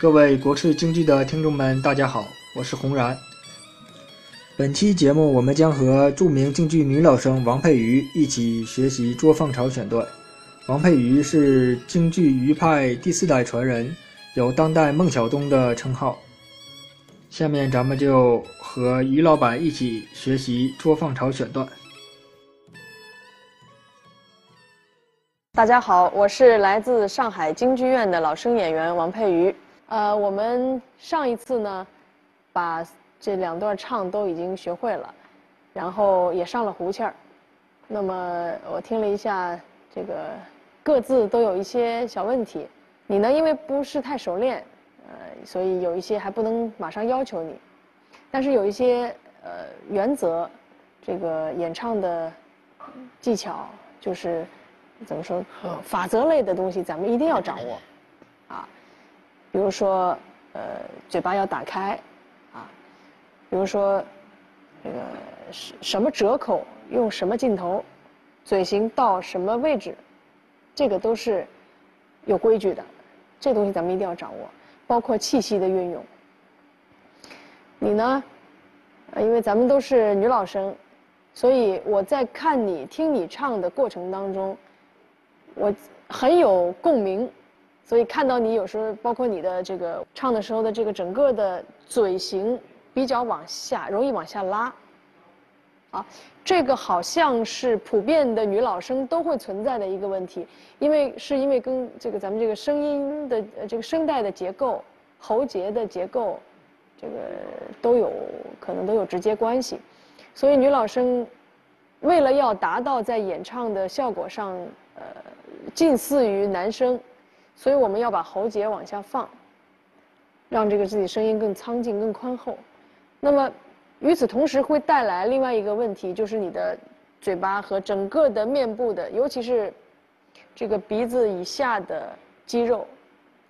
各位国粹京剧的听众们，大家好，我是洪然。本期节目，我们将和著名京剧女老生王佩瑜一起学习捉放巢选段。王佩瑜是京剧余派第四代传人，有“当代孟小冬”的称号。下面咱们就和于老板一起学习捉放巢选段。大家好，我是来自上海京剧院的老生演员王佩瑜。呃，我们上一次呢，把这两段唱都已经学会了，然后也上了胡气儿。那么我听了一下，这个各自都有一些小问题。你呢，因为不是太熟练，呃，所以有一些还不能马上要求你。但是有一些呃原则，这个演唱的技巧，就是怎么说，法则类的东西，咱们一定要掌握，啊。比如说，呃，嘴巴要打开，啊，比如说，这个什什么折口用什么镜头，嘴型到什么位置，这个都是有规矩的，这东西咱们一定要掌握，包括气息的运用。你呢，因为咱们都是女老生，所以我在看你听你唱的过程当中，我很有共鸣。所以看到你有时候，包括你的这个唱的时候的这个整个的嘴型比较往下，容易往下拉。啊，这个好像是普遍的女老生都会存在的一个问题，因为是因为跟这个咱们这个声音的这个声带的结构、喉结的结构，这个都有可能都有直接关系。所以女老生为了要达到在演唱的效果上，呃，近似于男生。所以我们要把喉结往下放，让这个自己声音更苍劲、更宽厚。那么，与此同时会带来另外一个问题，就是你的嘴巴和整个的面部的，尤其是这个鼻子以下的肌肉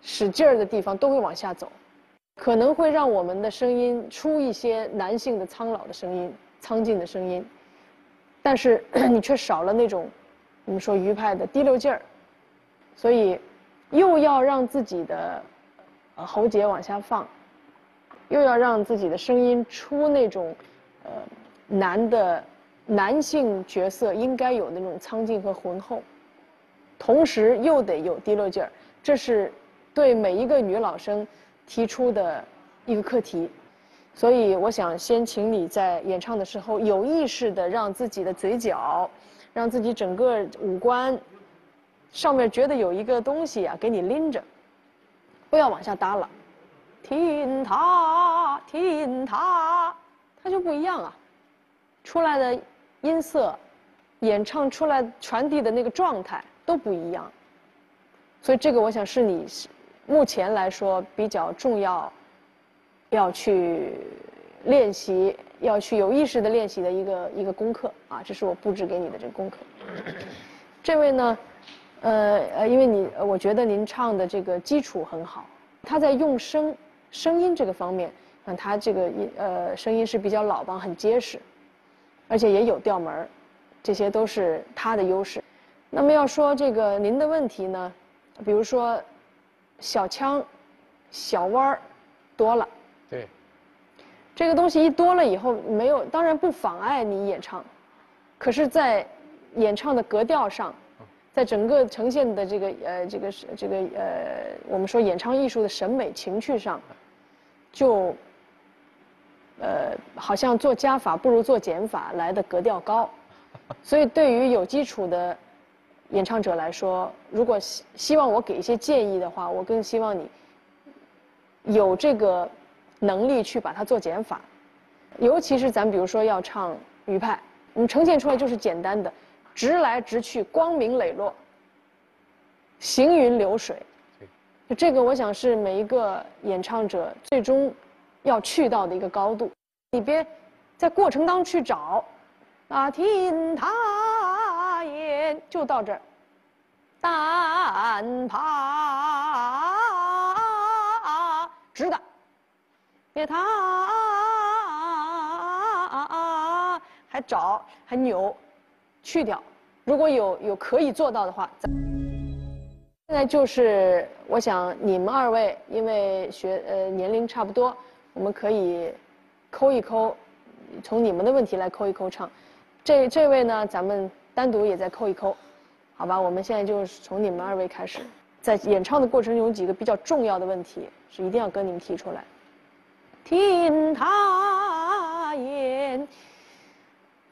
使劲儿的地方都会往下走，可能会让我们的声音出一些男性的苍老的声音、苍劲的声音，但是你却少了那种我们说余派的滴溜劲儿，所以。又要让自己的喉结往下放，又要让自己的声音出那种呃男的男性角色应该有那种苍劲和浑厚，同时又得有滴溜劲儿，这是对每一个女老生提出的一个课题。所以，我想先请你在演唱的时候有意识的让自己的嘴角，让自己整个五官。上面觉得有一个东西啊，给你拎着，不要往下耷拉，听它，听它，它就不一样啊，出来的音色，演唱出来传递的那个状态都不一样，所以这个我想是你目前来说比较重要，要去练习，要去有意识的练习的一个一个功课啊，这是我布置给你的这个功课。这位呢？呃呃，因为你，我觉得您唱的这个基础很好，他在用声、声音这个方面，看他这个音，呃，声音是比较老帮，很结实，而且也有调门儿，这些都是他的优势。那么要说这个您的问题呢，比如说小腔、小弯儿多了，对，这个东西一多了以后，没有，当然不妨碍你演唱，可是，在演唱的格调上。在整个呈现的这个呃这个是这个呃我们说演唱艺术的审美情趣上，就呃好像做加法不如做减法来的格调高，所以对于有基础的演唱者来说，如果希希望我给一些建议的话，我更希望你有这个能力去把它做减法，尤其是咱比如说要唱余派，我们呈现出来就是简单的。直来直去，光明磊落，行云流水。就这个，我想是每一个演唱者最终要去到的一个高度。你别在过程当中去找啊，听他言，就到这儿。但怕直的，别他还找还扭，去掉。如果有有可以做到的话，现在就是我想你们二位因为学呃年龄差不多，我们可以抠一抠，从你们的问题来抠一抠唱。这这位呢，咱们单独也再抠一抠，好吧？我们现在就是从你们二位开始，在演唱的过程中有几个比较重要的问题是一定要跟你们提出来。听他言，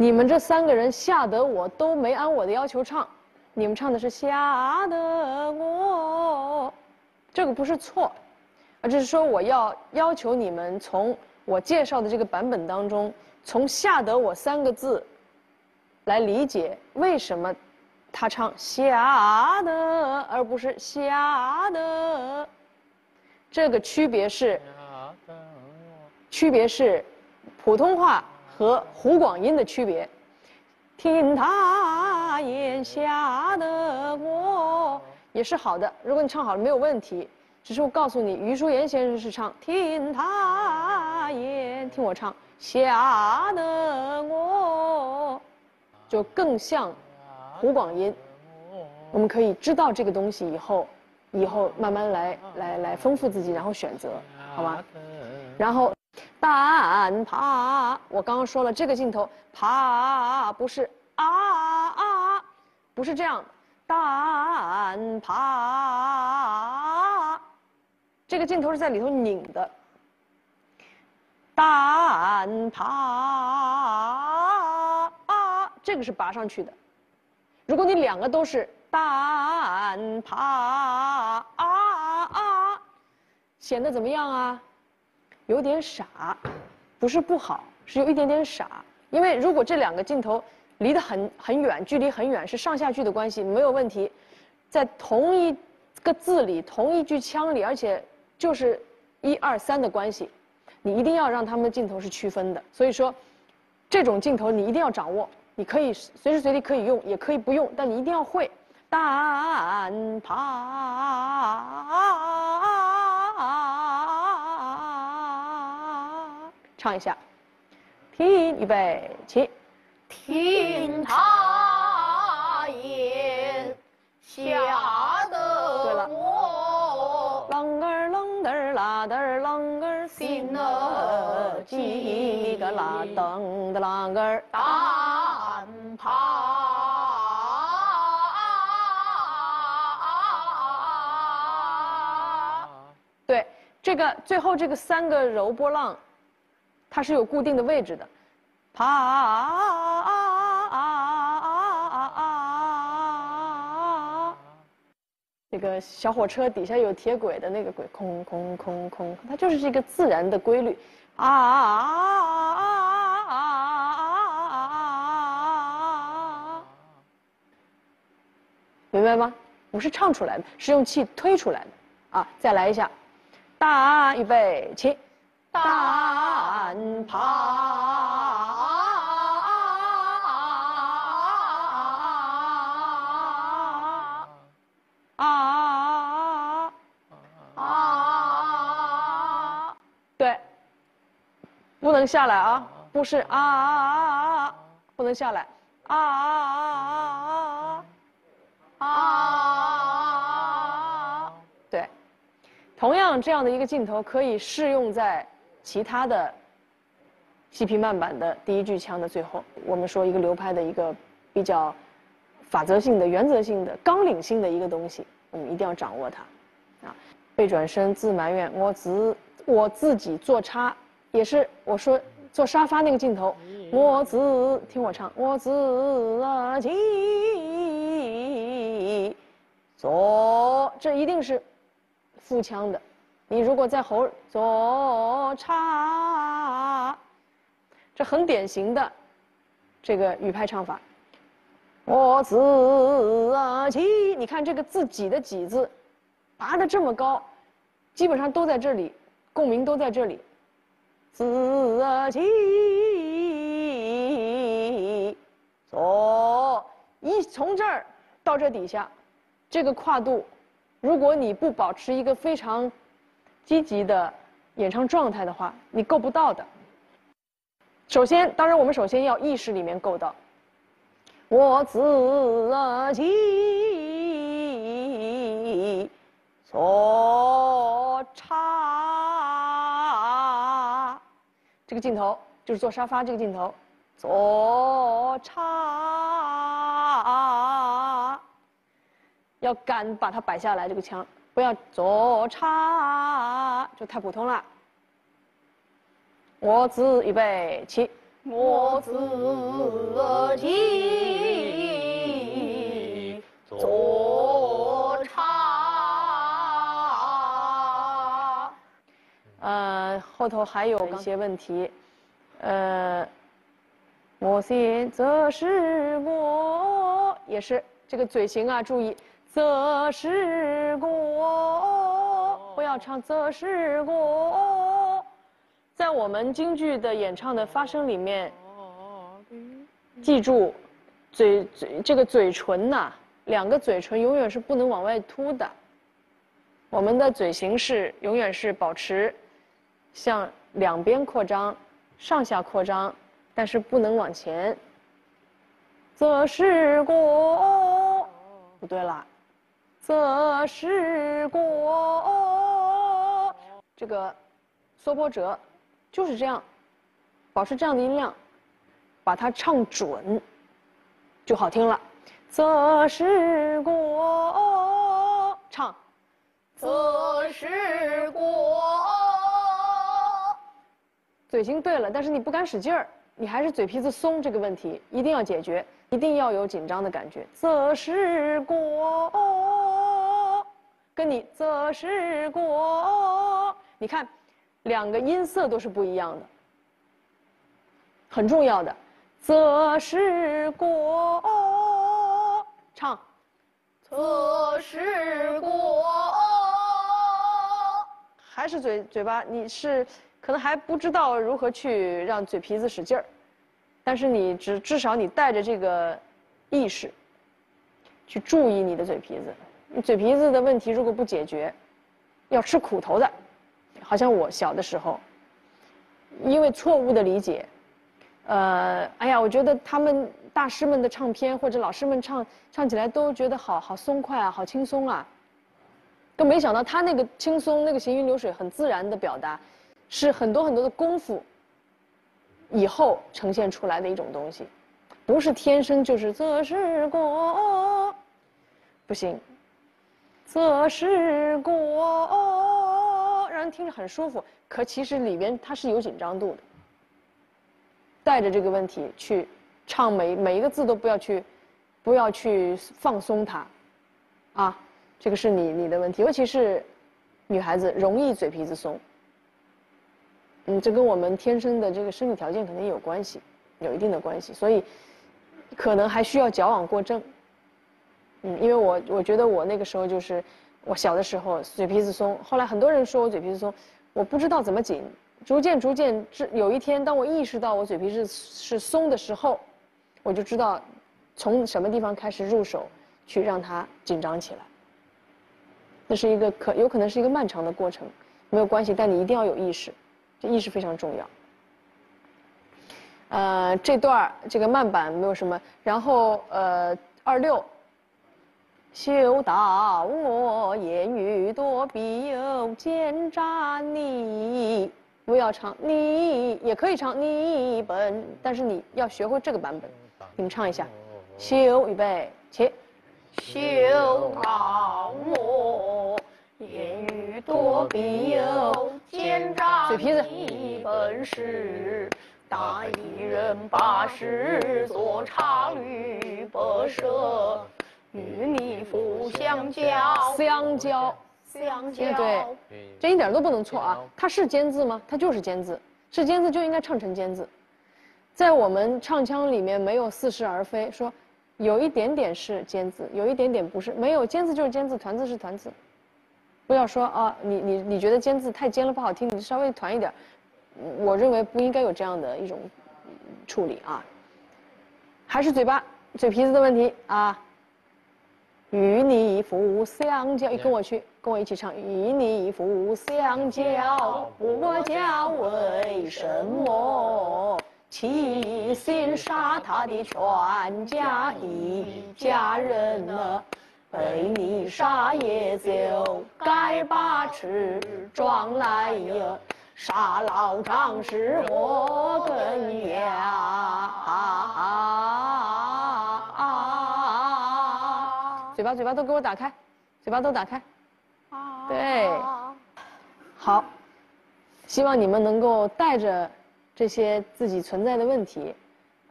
你们这三个人吓得我都没按我的要求唱。你们唱的是吓得我，这个不是错，而只是说我要要求你们从我介绍的这个版本当中，从吓得我三个字来理解为什么他唱吓得而不是吓得，这个区别是区别是普通话和湖广音的区别。听他言，吓得我也是好的。如果你唱好了，没有问题。只是我告诉你，余淑妍先生是唱听他言，听我唱，吓得我，就更像湖广音。我们可以知道这个东西以后，以后慢慢来来来丰富自己，然后选择，好吧？然后。但爬，我刚刚说了，这个镜头爬不是啊啊，不是这样。但爬，这个镜头是在里头拧的。但爬啊，这个是拔上去的。如果你两个都是但爬啊啊，显得怎么样啊？有点傻，不是不好，是有一点点傻。因为如果这两个镜头离得很很远，距离很远，是上下句的关系，没有问题。在同一个字里，同一句腔里，而且就是一二三的关系，你一定要让他们的镜头是区分的。所以说，这种镜头你一定要掌握。你可以随时随地可以用，也可以不用，但你一定要会。但唱一下，听预备起，听他言，吓得我啷个啷个啦的啷个心儿几个啦噔的啷个胆怕。对，这个最后这个三个柔波浪。它是有固定的位置的，啪啊啊啊啊啊！这个小火车底下有铁轨的那个轨，空空空空，它就是一个自然的规律，啊！明白吗？不是唱出来的，是用气推出来的。啊，再来一下，大预备起。大怕啊啊！对，不能下来啊！不是啊啊啊！不能下来啊啊啊啊！对，同样这样的一个镜头可以适用在。其他的细皮慢板的第一句腔的最后，我们说一个流派的一个比较法则性的、原则性的、纲领性的一个东西，我们一定要掌握它。啊，背转身自埋怨，我自我自己做差，也是我说做沙发那个镜头，我自听我唱，我自己做，这一定是腹腔的。你如果在喉做差，这很典型的这个语派唱法。我自己，你看这个自己的己字，拔的这么高，基本上都在这里，共鸣都在这里。自己做一从这儿到这底下，这个跨度，如果你不保持一个非常。积极的演唱状态的话，你够不到的。首先，当然我们首先要意识里面够到，我自己。左叉这个镜头就是坐沙发这个镜头，左叉。要敢把它摆下来，这个腔，不要左叉，就太普通了。我自预备起，我自己坐叉。呃，后头还有一些问题，呃，我先则是我，也是这个嘴型啊，注意，则是我，不要唱则是我。在我们京剧的演唱的发声里面，记住，嘴嘴这个嘴唇呐，两个嘴唇永远是不能往外凸的。我们的嘴型是永远是保持向两边扩张、上下扩张，但是不能往前。则是过，不对了，则是过，这个缩波折。就是这样，保持这样的音量，把它唱准，就好听了。则是过，唱，则是过。嘴型对了，但是你不敢使劲儿，你还是嘴皮子松，这个问题一定要解决，一定要有紧张的感觉。则是过，跟你则是过，你看。两个音色都是不一样的，很重要的，则是过，唱，则是过，还是嘴嘴巴，你是可能还不知道如何去让嘴皮子使劲儿，但是你至至少你带着这个意识，去注意你的嘴皮子，你嘴皮子的问题如果不解决，要吃苦头的。好像我小的时候，因为错误的理解，呃，哎呀，我觉得他们大师们的唱片或者老师们唱唱起来都觉得好好松快啊，好轻松啊，都没想到他那个轻松，那个行云流水，很自然的表达，是很多很多的功夫以后呈现出来的一种东西，不是天生就是则是过，不行，则是过。听着很舒服，可其实里边它是有紧张度的。带着这个问题去唱每每一个字都不要去，不要去放松它，啊，这个是你你的问题，尤其是女孩子容易嘴皮子松。嗯，这跟我们天生的这个生理条件可能也有关系，有一定的关系，所以可能还需要矫枉过正。嗯，因为我我觉得我那个时候就是。我小的时候嘴皮子松，后来很多人说我嘴皮子松，我不知道怎么紧，逐渐逐渐，这有一天当我意识到我嘴皮子是松的时候，我就知道从什么地方开始入手去让它紧张起来。那是一个可有可能是一个漫长的过程，没有关系，但你一定要有意识，这意识非常重要。呃，这段这个慢板没有什么，然后呃二六。休道我言语多，必有奸诈你。不要唱你，也可以唱你本，但是你要学会这个版本。你们唱一下，修，预备，起。修道我言语多，必有奸诈嘴皮子。你本是大一人，八十做茶绿不舍。与你父相交，相交，相交，对，这一点都不能错啊！它是尖字吗？它就是尖字，是尖字就应该唱成尖字。在我们唱腔里面没有似是而非，说有一点点是尖字，有一点点不是，没有尖字就是尖字，团字是团字。不要说啊，你你你觉得尖字太尖了不好听，你稍微团一点。我认为不应该有这样的一种处理啊。还是嘴巴嘴皮子的问题啊。与你父相交，跟我去，跟我一起唱。与你父相交，我家为什么齐心杀他的全家一家人呢？被你杀也就该把持，装来呀！杀老张是我根呀！嘴巴嘴巴都给我打开，嘴巴都打开。对，好，希望你们能够带着这些自己存在的问题，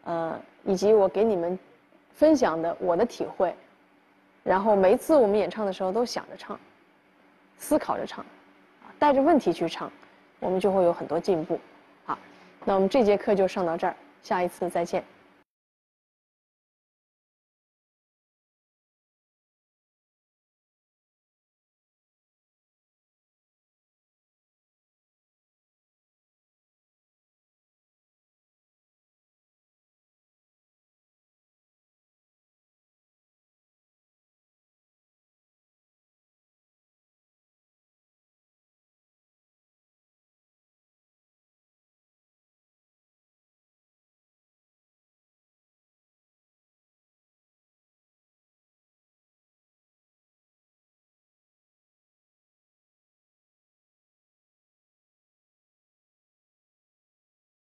呃，以及我给你们分享的我的体会，然后每一次我们演唱的时候都想着唱，思考着唱，带着问题去唱，我们就会有很多进步。好，那我们这节课就上到这儿，下一次再见。